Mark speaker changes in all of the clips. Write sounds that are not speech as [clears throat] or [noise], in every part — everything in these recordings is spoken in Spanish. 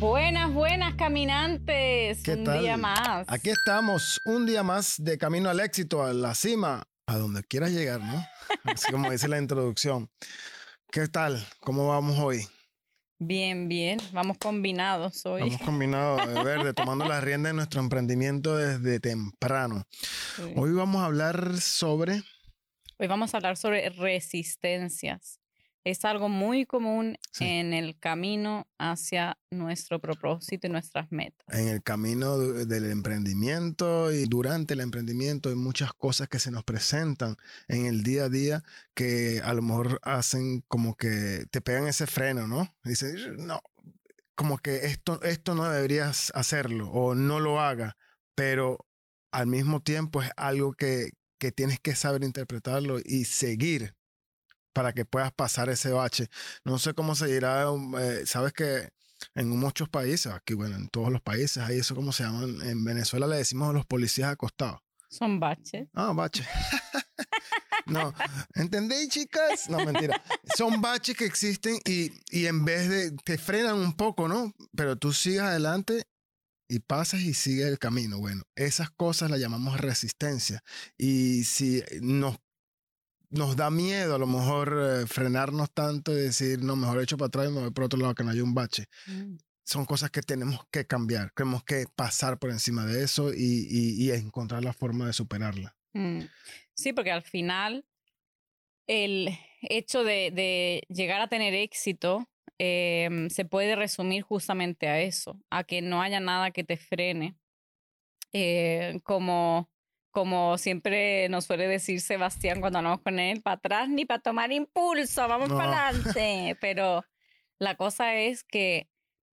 Speaker 1: Buenas, buenas caminantes.
Speaker 2: ¿Qué
Speaker 1: Un
Speaker 2: tal?
Speaker 1: día más.
Speaker 2: Aquí estamos, un día más de camino al éxito, a la cima, a donde quieras llegar, ¿no? Así como dice la introducción. ¿Qué tal? ¿Cómo vamos hoy?
Speaker 1: Bien, bien. Vamos combinados hoy.
Speaker 2: Vamos combinados de [laughs] verde, tomando las riendas de nuestro emprendimiento desde temprano.
Speaker 1: Sí.
Speaker 2: Hoy vamos a hablar sobre
Speaker 1: Hoy vamos a hablar sobre resistencias. Es algo muy común
Speaker 2: Sí.
Speaker 1: en el camino hacia nuestro propósito y nuestras metas.
Speaker 2: en el camino de- del emprendimiento y durante el emprendimiento hay muchas cosas que se nos presentan en el día a día que a lo mejor hacen como que te pegan ese freno, ¿no? Dicen, no, como que esto, esto no deberías hacerlo o no lo haga, pero al mismo tiempo es algo que, que tienes que saber interpretarlo y seguir para que puedas pasar ese bache. No sé cómo se dirá, um, eh, sabes que en muchos países, aquí bueno, en todos los países hay eso como se llaman, en Venezuela le decimos a los policías acostados.
Speaker 1: Son baches.
Speaker 2: Ah, bache. [laughs] no, ¿entendéis, chicas? No, mentira. Son baches que existen y, y en vez de, te frenan un poco, ¿no? Pero tú sigues adelante y pasas y sigues el camino. Bueno, esas cosas las llamamos resistencia. Y si nos, nos da miedo a lo mejor eh, frenarnos tanto y decir, no, mejor echo para atrás y me voy por otro lado que no hay un bache
Speaker 1: Mm.
Speaker 2: son cosas que tenemos que cambiar. Tenemos que pasar por encima de eso y, y- y encontrar la forma de superarla.
Speaker 1: Mm. Sí, porque al final el hecho de, de llegar a tener éxito em, se puede resumir justamente a eso, a que no haya nada que te frene. Eh, como, como siempre nos suele decir Sebastián cuando hablamos con él, para atrás ni para tomar impulso, vamos
Speaker 2: No.
Speaker 1: para adelante. [laughs] Pero la cosa es que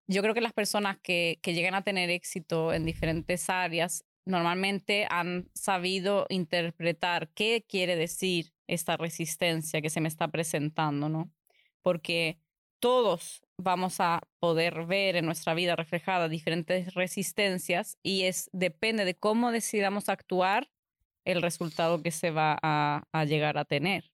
Speaker 1: yo creo que las personas que, que llegan a tener éxito en diferentes áreas normalmente han sabido interpretar qué quiere decir esta resistencia que se me está presentando, ¿no? Porque todos vamos a poder ver en nuestra vida reflejada diferentes resistencias y es depende de cómo decidamos actuar el resultado que se va a, llegar a tener.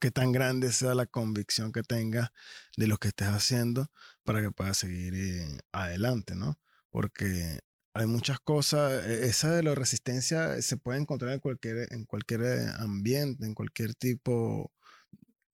Speaker 2: Qué tan grande sea la convicción que tengas de lo que estés haciendo para que puedas seguir eh, adelante, ¿no? Porque hay muchas cosas, e- esa de la resistencia se puede encontrar en cualquier, en cualquier eh, ambiente, en cualquier tipo,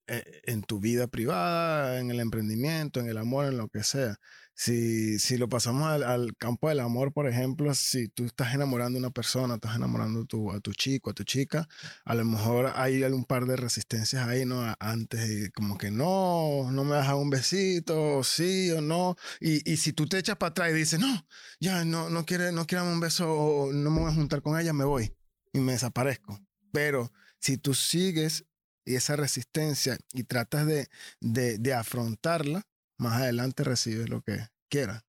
Speaker 2: eh, en tu vida privada, en el emprendimiento, en el amor, en lo que sea. Si, si lo pasamos al, al campo del amor, por ejemplo, si tú estás enamorando a una persona, estás enamorando tu, a tu chico, a tu chica, a lo mejor hay un par de resistencias ahí, ¿no? Antes, como que no, no me das un besito, o sí o no. Y, y si tú te echas para atrás y dices, no, ya no, no quiere, no quiere un beso, o no me voy a juntar con ella, me voy y me desaparezco. Pero si tú sigues esa resistencia y tratas de, de, de afrontarla, más adelante recibes lo que quieras.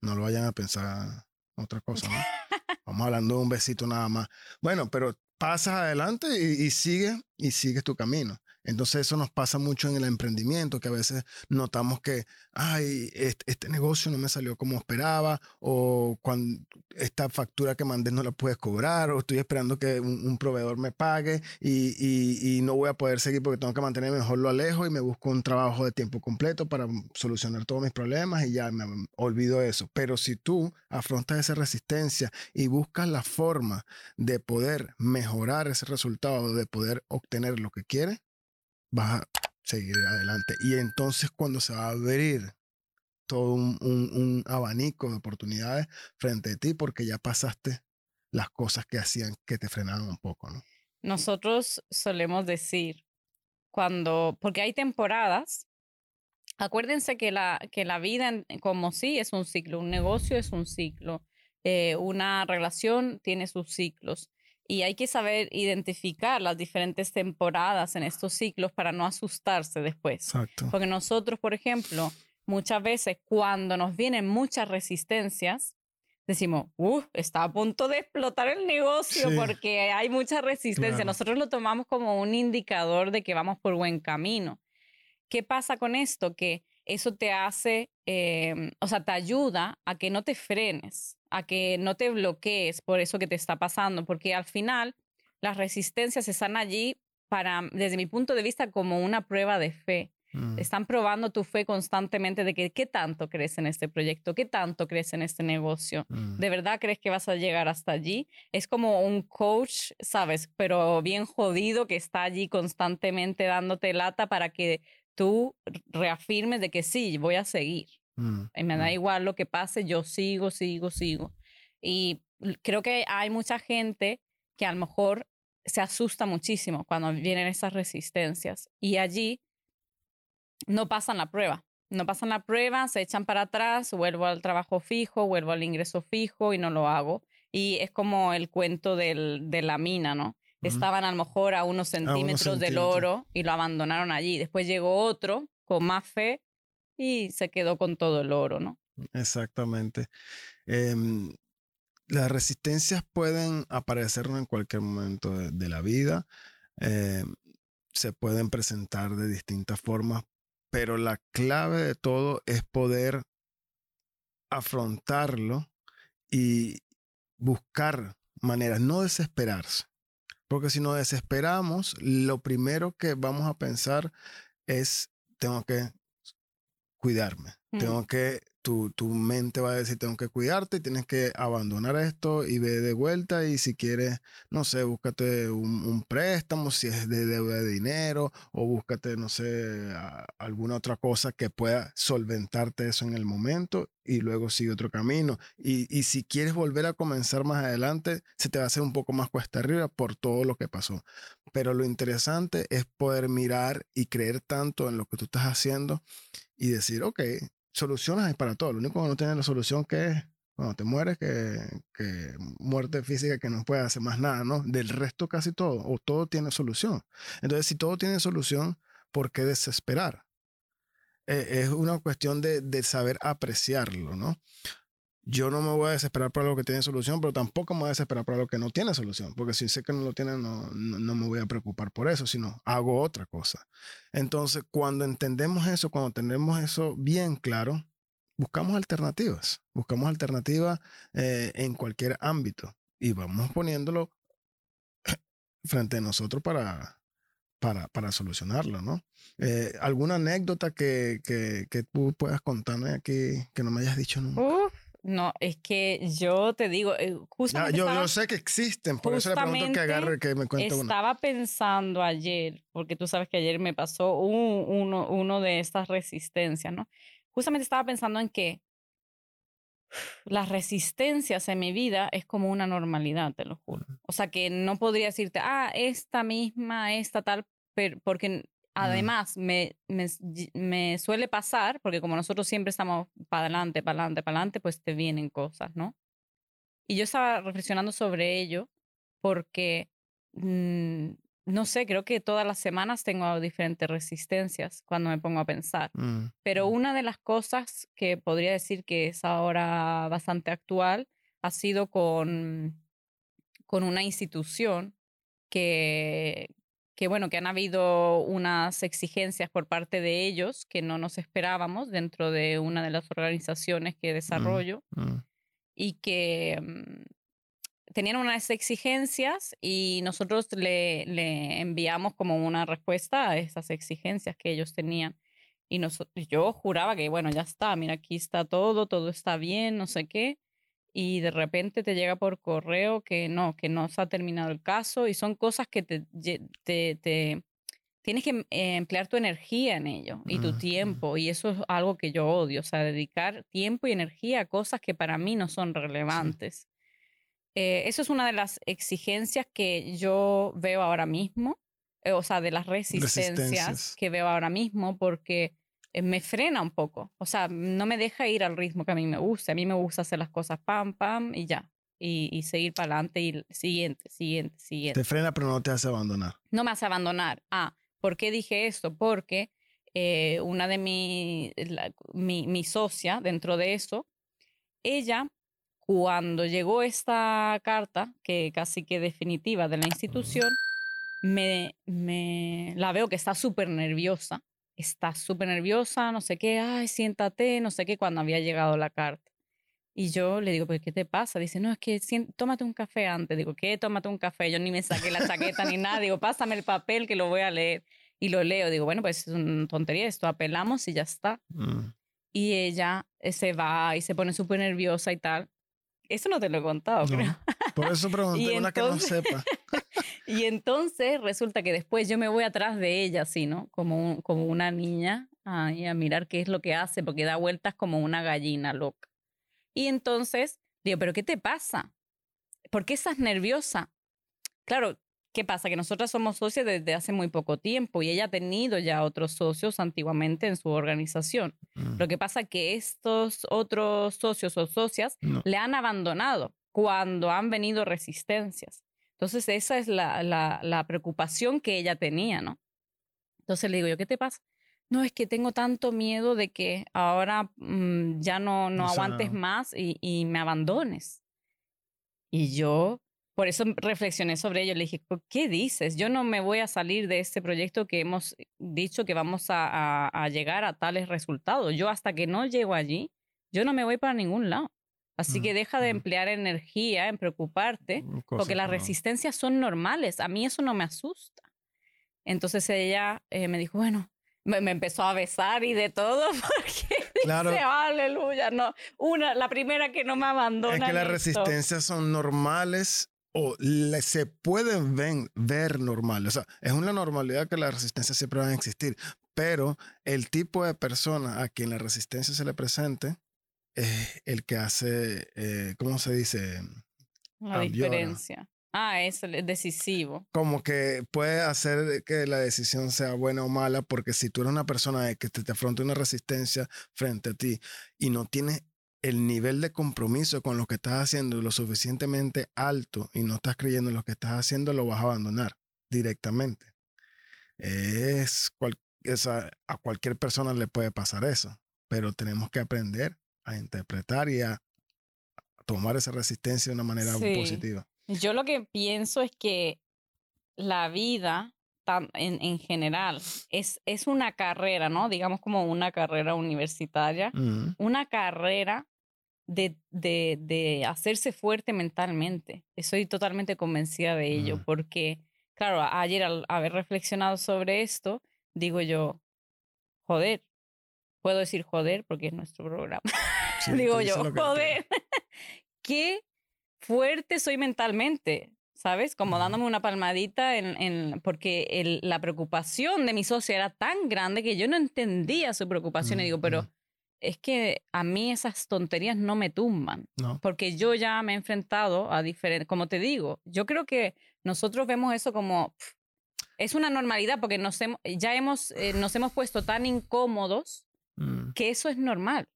Speaker 2: No lo vayan a pensar otra cosa, ¿no? [laughs] Vamos hablando de un besito nada más. Bueno, pero pasas adelante y, y sigues y sigues tu camino. Entonces eso nos pasa mucho en el emprendimiento, que a veces notamos que, ay, este, este negocio no me salió como esperaba, o cuando esta factura que mandé no la puedes cobrar, o estoy esperando que un, un proveedor me pague y, y- y no voy a poder seguir porque tengo que mantenerme mejor lo alejo y me busco un trabajo de tiempo completo para solucionar todos mis problemas y ya me olvido eso. Pero si tú afrontas esa resistencia y buscas la forma de poder mejorar ese resultado, de poder obtener lo que quieres, vas a seguir adelante. Y entonces cuando se va a abrir todo un, un- un abanico de oportunidades frente a ti, porque ya pasaste las cosas que hacían que te frenaban un poco, ¿no?
Speaker 1: Nosotros solemos decir cuando, porque hay temporadas, acuérdense que la, que la vida como sí es un ciclo, un negocio es un ciclo, eh, una relación tiene sus ciclos y hay que saber identificar las diferentes temporadas en estos ciclos para no asustarse después.
Speaker 2: Exacto.
Speaker 1: Porque nosotros, por ejemplo, muchas veces cuando nos vienen muchas resistencias, decimos, uh, está a punto de explotar el negocio
Speaker 2: Sí.
Speaker 1: porque hay mucha resistencia.
Speaker 2: Claro.
Speaker 1: Nosotros lo tomamos como un indicador de que vamos por buen camino. ¿Qué pasa con esto? Que eso te hace, eh, o sea, te ayuda a que no te frenes, a que no te bloquees por eso que te está pasando, porque al final las resistencias están allí para, desde mi punto de vista, como una prueba de fe.
Speaker 2: Mm,
Speaker 1: Están probando tu fe constantemente de que qué tanto crees en este proyecto, qué tanto crees en este negocio.
Speaker 2: mm,
Speaker 1: ¿De verdad crees que vas a llegar hasta allí? Es como un coach, ¿sabes? Pero bien jodido que está allí constantemente dándote lata para que tú reafirmes de que sí, voy a seguir.
Speaker 2: mm,
Speaker 1: Y me da
Speaker 2: mm.
Speaker 1: igual lo que pase, yo sigo, sigo, sigo. Y creo que hay mucha gente que a lo mejor se asusta muchísimo cuando vienen esas resistencias. Y allí no pasan la prueba. No pasan la prueba, se echan para atrás, vuelvo al trabajo fijo, vuelvo al ingreso fijo y no lo hago. Y es como el cuento del, de la mina, ¿no? Estaban a lo mejor a unos centímetros del
Speaker 2: centímetros.
Speaker 1: oro y lo abandonaron allí. Después llegó otro con más fe y se quedó con todo el oro, ¿no?
Speaker 2: Exactamente. Em, las resistencias pueden aparecer en cualquier momento de, de la vida, em, se pueden presentar de distintas formas, pero la clave de todo es poder afrontarlo y buscar maneras, no desesperarse. Porque si nos desesperamos, lo primero que vamos a pensar es, tengo que cuidarme,
Speaker 1: Mm.
Speaker 2: tengo que, tu, tu mente va a decir, tengo que cuidarte, tienes que abandonar esto y ve de vuelta y si quieres, no sé, búscate un, un préstamo, si es de deuda de dinero, o búscate, no sé, a- alguna otra cosa que pueda solventarte eso en el momento y luego sigue otro camino. Y, y si quieres volver a comenzar más adelante, se te va a hacer un poco más cuesta arriba por todo lo que pasó. Pero lo interesante es poder mirar y creer tanto en lo que tú estás haciendo y decir, ok, soluciones hay para todo. Lo único que no tiene la solución que es cuando te mueres, que, que muerte física que no puede hacer más nada, ¿no? Del resto casi todo, o todo tiene solución. Entonces, si todo tiene solución, ¿por qué desesperar? Eh, es una cuestión de, de saber apreciarlo, ¿no? Yo no me voy a desesperar por algo que tiene solución, pero tampoco me voy a desesperar por algo que no tiene solución, porque si sé que no lo tiene, no, no, no me voy a preocupar por eso, sino hago otra cosa. Entonces, cuando entendemos eso, cuando tenemos eso bien claro, buscamos alternativas, buscamos alternativas eh, en cualquier ámbito y vamos poniéndolo [clears throat] frente a nosotros para, para, para solucionarlo, ¿no? Eh, ¿Alguna anécdota que, que, que tú puedas contarme aquí que no me hayas dicho nunca?
Speaker 1: Uf, no, es que yo te digo, eh, justamente
Speaker 2: yo,
Speaker 1: estaba,
Speaker 2: yo sé que existen, por eso le pregunto que agarre, que me cuente
Speaker 1: estaba pensando ayer, porque tú sabes que ayer me pasó un- uno, uno de estas resistencias, ¿no? Justamente estaba pensando en que las resistencias en mi vida es como una normalidad, te lo juro. O sea, que no podría decirte, ah, esta misma, esta tal, pero, porque además me, me, me suele pasar, porque como nosotros siempre estamos para adelante, para adelante, para adelante, pues te vienen cosas, ¿no? Y yo estaba reflexionando sobre ello porque, mm, no sé, creo que todas las semanas tengo diferentes resistencias cuando me pongo a pensar.
Speaker 2: Mm,
Speaker 1: Pero una de las cosas que podría decir que es ahora bastante actual ha sido con, con una institución que, que, bueno, que han habido unas exigencias por parte de ellos que no nos esperábamos dentro de una de las organizaciones que desarrollo
Speaker 2: mm,
Speaker 1: y que mm, tenían unas exigencias y nosotros le, le enviamos como una respuesta a esas exigencias que ellos tenían. Y noso- yo juraba que, bueno, ya está, mira, aquí está todo, todo está bien, no sé qué. Y de repente te llega por correo que no, que no se ha terminado el caso y son cosas que te, te, te- tienes que eh, emplear tu energía en ello y tu tiempo. Y eso es algo que yo odio, o sea, dedicar tiempo y energía a cosas que para mí no son relevantes. Eh, eso es una de las exigencias que yo veo ahora mismo, eh, o sea, de las resistencias,
Speaker 2: Resistencias.
Speaker 1: que veo ahora mismo, porque me frena un poco. O sea, no me deja ir al ritmo que a mí me gusta. A mí me gusta hacer las cosas pam, pam y ya. Y, y seguir para adelante y siguiente, siguiente, siguiente
Speaker 2: Te frena, pero no te hace abandonar.
Speaker 1: no me hace abandonar. Ah, ¿por qué dije esto? Porque eh, una de mi, la- mi, mi socia dentro de eso, ella, cuando llegó esta carta, que casi que definitiva de la institución, me, me la veo que está súper nerviosa está súper nerviosa, no sé qué, ay, siéntate, no sé qué, cuando había llegado la carta. Y yo le digo, ¿pero qué te pasa? Dice, no, es que tómate un café antes. Digo, ¿qué? Tómate un café. Yo ni me saqué la chaqueta ni nada. Digo, pásame el papel que lo voy a leer. Y lo leo. Digo, bueno, pues es una tontería esto. Apelamos y ya está.
Speaker 2: Mm.
Speaker 1: Y ella eh, se va y se pone súper nerviosa y tal. Eso no te lo he contado, [laughs]
Speaker 2: No.
Speaker 1: creo.
Speaker 2: Por eso pregunté una que no sepa.
Speaker 1: Y entonces resulta que después yo me voy atrás de ella, así, ¿no? Como, un- como una niña, a mirar qué es lo que hace, porque da vueltas como una gallina loca. Y entonces digo, ¿pero qué te pasa? ¿Por qué estás nerviosa? Claro, ¿qué pasa? Que nosotras somos socias desde hace muy poco tiempo y ella ha tenido ya otros socios antiguamente en su organización.
Speaker 2: Mm.
Speaker 1: Lo que pasa que estos otros socios o socias
Speaker 2: No.
Speaker 1: le han abandonado cuando han venido resistencias. Entonces, esa es la, la, la preocupación que ella tenía, ¿no? Entonces le digo yo, ¿qué te pasa? No, es que tengo tanto miedo de que ahora mm, ya no, no
Speaker 2: O sea,
Speaker 1: aguantes más y, y me abandones. Y yo, por eso reflexioné sobre ello. Le dije, "¿Por ¿qué dices? Yo no me voy a salir de este proyecto que hemos dicho que vamos a, a- a llegar a tales resultados. Yo hasta que no llego allí, yo no me voy para ningún lado. Así que
Speaker 2: Mm,
Speaker 1: deja de
Speaker 2: mm.
Speaker 1: emplear energía en preocuparte,
Speaker 2: Cosas
Speaker 1: porque las
Speaker 2: no-
Speaker 1: resistencias son normales. A mí eso no me asusta. Entonces ella eh, me dijo, bueno, me, me empezó a besar y de todo, [laughs] porque
Speaker 2: Claro.
Speaker 1: dice, aleluya, no. Una, la primera que no me abandona.
Speaker 2: Es que las
Speaker 1: en esto".
Speaker 2: resistencias son normales o le- se pueden ven- ver normales. O sea, es una normalidad que las resistencias siempre van a existir, pero el tipo de persona a quien la resistencia se le presente es el que hace, eh, ¿cómo se dice?
Speaker 1: La diferencia. Ah, es el- decisivo.
Speaker 2: Como que puede hacer que la decisión sea buena o mala, porque si tú eres una persona que te, te afronta una resistencia frente a ti y no tienes el nivel de compromiso con lo que estás haciendo lo suficientemente alto y no estás creyendo en lo que estás haciendo, lo vas a abandonar directamente. Es cual- a cualquier persona le puede pasar eso, pero tenemos que aprender a interpretar y a tomar esa resistencia de una manera
Speaker 1: Sí.
Speaker 2: positiva.
Speaker 1: Yo lo que pienso es que la vida en, en general es, es una carrera, ¿no? Digamos como una carrera universitaria,
Speaker 2: Mm,
Speaker 1: una carrera de, de, de hacerse fuerte mentalmente. Estoy totalmente convencida de ello,
Speaker 2: Mm.
Speaker 1: porque, claro, ayer al haber reflexionado sobre esto, digo yo, joder, puedo decir joder porque es nuestro programa.
Speaker 2: Sí, [laughs] [laughs]
Speaker 1: digo yo, joder, [laughs] qué fuerte soy mentalmente, ¿sabes? Como dándome una palmadita en, en- porque el- la preocupación de mi socio era tan grande que yo no entendía su preocupación y digo, pero
Speaker 2: Ujú.
Speaker 1: es que a mí esas tonterías no me tumban,
Speaker 2: No.
Speaker 1: porque yo ya me he enfrentado a diferentes, como te digo, yo creo que nosotros vemos eso como, pf, es una normalidad porque nos hemos, ya hemos, eh, nos hemos puesto tan incómodos
Speaker 2: Mm.
Speaker 1: que eso es normal.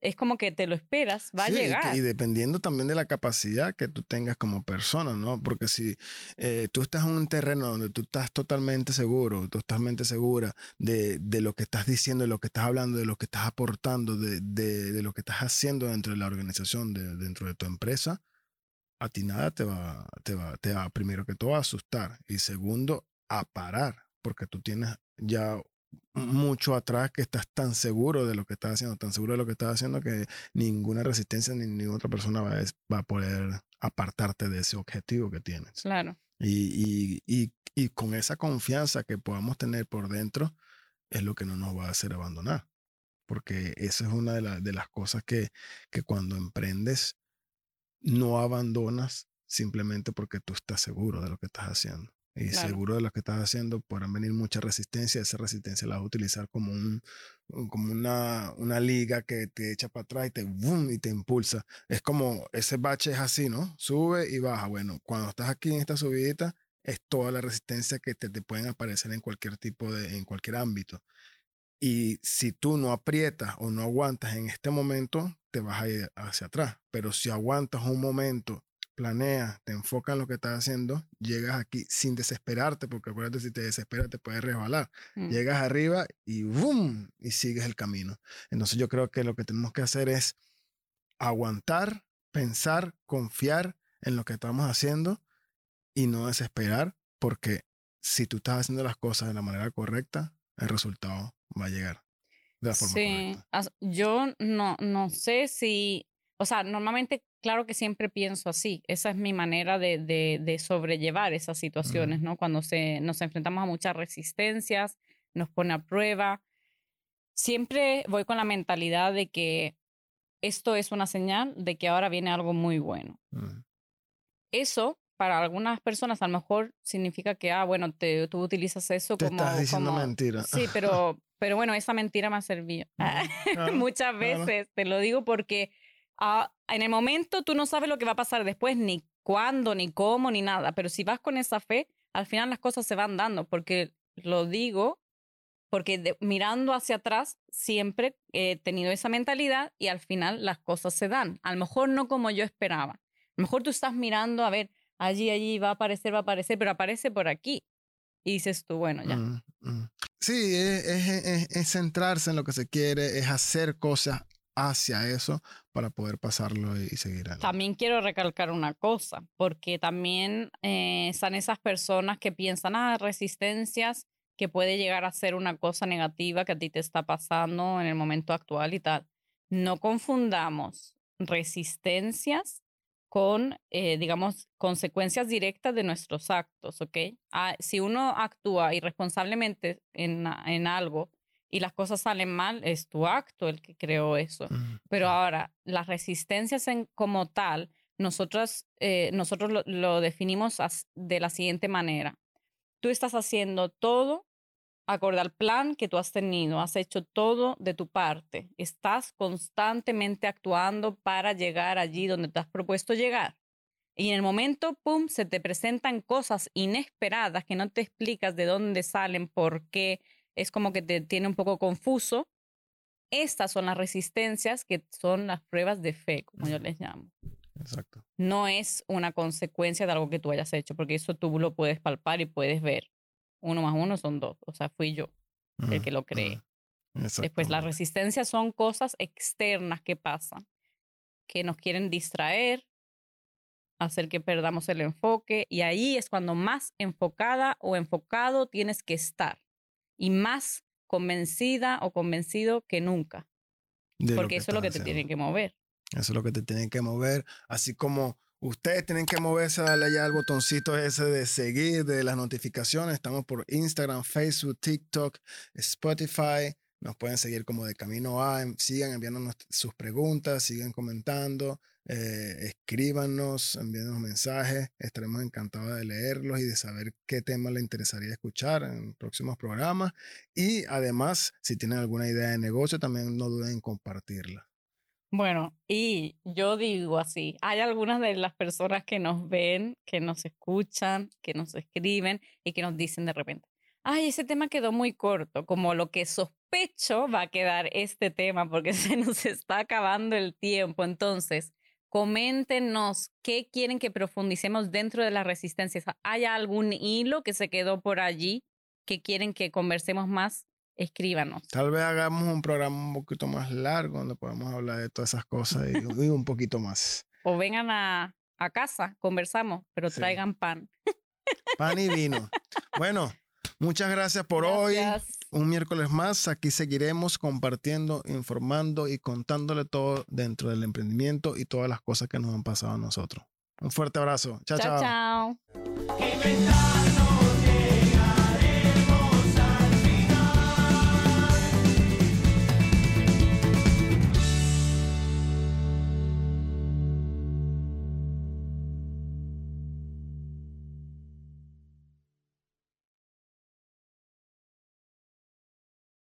Speaker 1: Es como que te lo esperas, va
Speaker 2: Sí,
Speaker 1: a llegar.
Speaker 2: Y, dependiendo también de la capacidad que tú tengas como persona, ¿no? Porque si eh, tú estás en un terreno donde tú estás totalmente seguro, totalmente segura de, de lo que estás diciendo, de lo que estás hablando, de lo que estás aportando, de, de- de lo que estás haciendo dentro de la organización, de- dentro de tu empresa, a ti nada te va, te va, te va, primero que todo, a asustar. Y segundo, a parar, porque tú tienes ya mucho atrás que estás tan seguro de lo que estás haciendo, tan seguro de lo que estás haciendo que ninguna resistencia ni ninguna otra persona va a, va a poder apartarte de ese objetivo que tienes.
Speaker 1: Claro.
Speaker 2: Y, y, y, y con esa confianza que podamos tener por dentro es lo que no nos va a hacer abandonar. Porque eso es una de, la- de las cosas que, que cuando emprendes no abandonas simplemente porque tú estás seguro de lo que estás haciendo. Y
Speaker 1: Claro.
Speaker 2: seguro de lo que estás haciendo podrán venir mucha resistencia. Esa resistencia la vas a utilizar como, un, un- como una, una liga que te echa para atrás y te, boom, y te impulsa. Es como ese bache es así, ¿no? Sube y baja. Bueno, cuando estás aquí en esta subidita, es toda la resistencia que te, te pueden aparecer en cualquier tipo de, en cualquier ámbito. Y si tú no aprietas o no aguantas en este momento, te vas a ir hacia atrás. Pero si aguantas un momento, planeas, te enfocas en lo que estás haciendo, llegas aquí sin desesperarte, porque acuérdate, si te desesperas te puedes resbalar.
Speaker 1: Mm.
Speaker 2: Llegas arriba y ¡boom! Y sigues el camino. Entonces yo creo que lo que tenemos que hacer es aguantar, pensar, confiar en lo que estamos haciendo y no desesperar, porque si tú estás haciendo las cosas de la manera correcta, el resultado va a llegar de la forma
Speaker 1: Sí,
Speaker 2: correcta.
Speaker 1: yo no, no sé si, o sea, normalmente, claro que siempre pienso así. Esa es mi manera de, de, de sobrellevar esas situaciones, ¿no? Cuando se, nos enfrentamos a muchas resistencias, nos pone a prueba. Siempre voy con la mentalidad de que esto es una señal de que ahora viene algo muy bueno.
Speaker 2: Mm,
Speaker 1: Eso, para algunas personas, a lo mejor significa que, ah, bueno, te, tú utilizas eso
Speaker 2: Te
Speaker 1: como...
Speaker 2: estás diciendo
Speaker 1: como-
Speaker 2: mentira.
Speaker 1: Sí, [laughs] pero, pero bueno, esa mentira me ha servido. [laughs] Muchas veces, te lo digo porque ah, en el momento tú no sabes lo que va a pasar después, ni cuándo, ni cómo, ni nada. Pero si vas con esa fe, al final las cosas se van dando, porque lo digo, porque mirando hacia atrás siempre he tenido esa mentalidad y al final las cosas se dan. A lo mejor no como yo esperaba. A lo mejor tú estás mirando, a ver, allí, allí va a aparecer, va a aparecer, pero aparece por aquí. Y dices tú, bueno, ya.
Speaker 2: Mm, mm. Sí, es- es centrarse en lo que se quiere, es hacer cosas hacia eso para poder pasarlo y, seguir adelante.
Speaker 1: También quiero recalcar una cosa, porque también eh, están esas personas que piensan, ah, resistencias, que puede llegar a ser una cosa negativa que a ti te está pasando en el momento actual y tal. No confundamos resistencias con, eh, digamos, consecuencias directas de nuestros actos, ¿ok? Ah, si uno actúa irresponsablemente en, en algo y las cosas salen mal, es tu acto el que creó eso.
Speaker 2: Mm,
Speaker 1: Pero ahora, las resistencias en, como tal, nosotros, eh, nosotros lo, lo definimos as- de la siguiente manera. Tú estás haciendo todo acorde al plan que tú has tenido, has hecho todo de tu parte, estás constantemente actuando para llegar allí donde te has propuesto llegar. Y en el momento, pum, se te presentan cosas inesperadas que no te explicas de dónde salen, por qué, es como que te tiene un poco confuso. Estas son las resistencias que son las pruebas de fe, como yo les llamo.
Speaker 2: Exacto.
Speaker 1: No es una consecuencia de algo que tú hayas hecho, porque eso tú lo puedes palpar y puedes ver. Uno más uno son dos. O sea, fui yo el que lo cree.
Speaker 2: mm.
Speaker 1: Después, las resistencias son cosas externas que pasan, que nos quieren distraer, hacer que perdamos el enfoque, y ahí es cuando más enfocada o enfocado tienes que estar, y más convencida o convencido que nunca,
Speaker 2: De
Speaker 1: porque eso es lo que te
Speaker 2: haciendo.
Speaker 1: tiene que mover.
Speaker 2: Eso es lo que te tienen que mover. Así como ustedes tienen que moverse, darle ya al botoncito ese de seguir, de las notificaciones. Estamos por Instagram, Facebook, TikTok, Spotify. Nos pueden seguir como de camino A. Em, Sigan enviándonos sus preguntas, sigan comentando, eh, escríbanos, mensajes. Estaremos encantados de leerlos y de saber qué tema les interesaría escuchar en próximos programas. Y además, si tienen alguna idea de negocio, también no duden en compartirla.
Speaker 1: Bueno, y yo digo así, hay algunas de las personas que nos ven, que nos escuchan, que nos escriben y que nos dicen de repente, ay, ese tema quedó muy corto, como lo que sospecho va a quedar este tema porque [laughs] se nos está acabando el tiempo. Entonces, coméntenos qué quieren que profundicemos dentro de las resistencias. ¿Hay algún hilo que se quedó por allí que quieren que conversemos más? Escríbanos.
Speaker 2: Tal vez hagamos un programa un poquito más largo donde podamos hablar de todas esas cosas y, [laughs] y un poquito más.
Speaker 1: o vengan a, a casa, conversamos, pero
Speaker 2: Sí.
Speaker 1: traigan pan.
Speaker 2: Pan y vino. Bueno, muchas gracias por hoy. Un miércoles más. Aquí seguiremos compartiendo, informando y contándole todo dentro del emprendimiento y todas las cosas que nos han pasado a nosotros. Un fuerte abrazo. Chao, chao.
Speaker 1: chao. chao.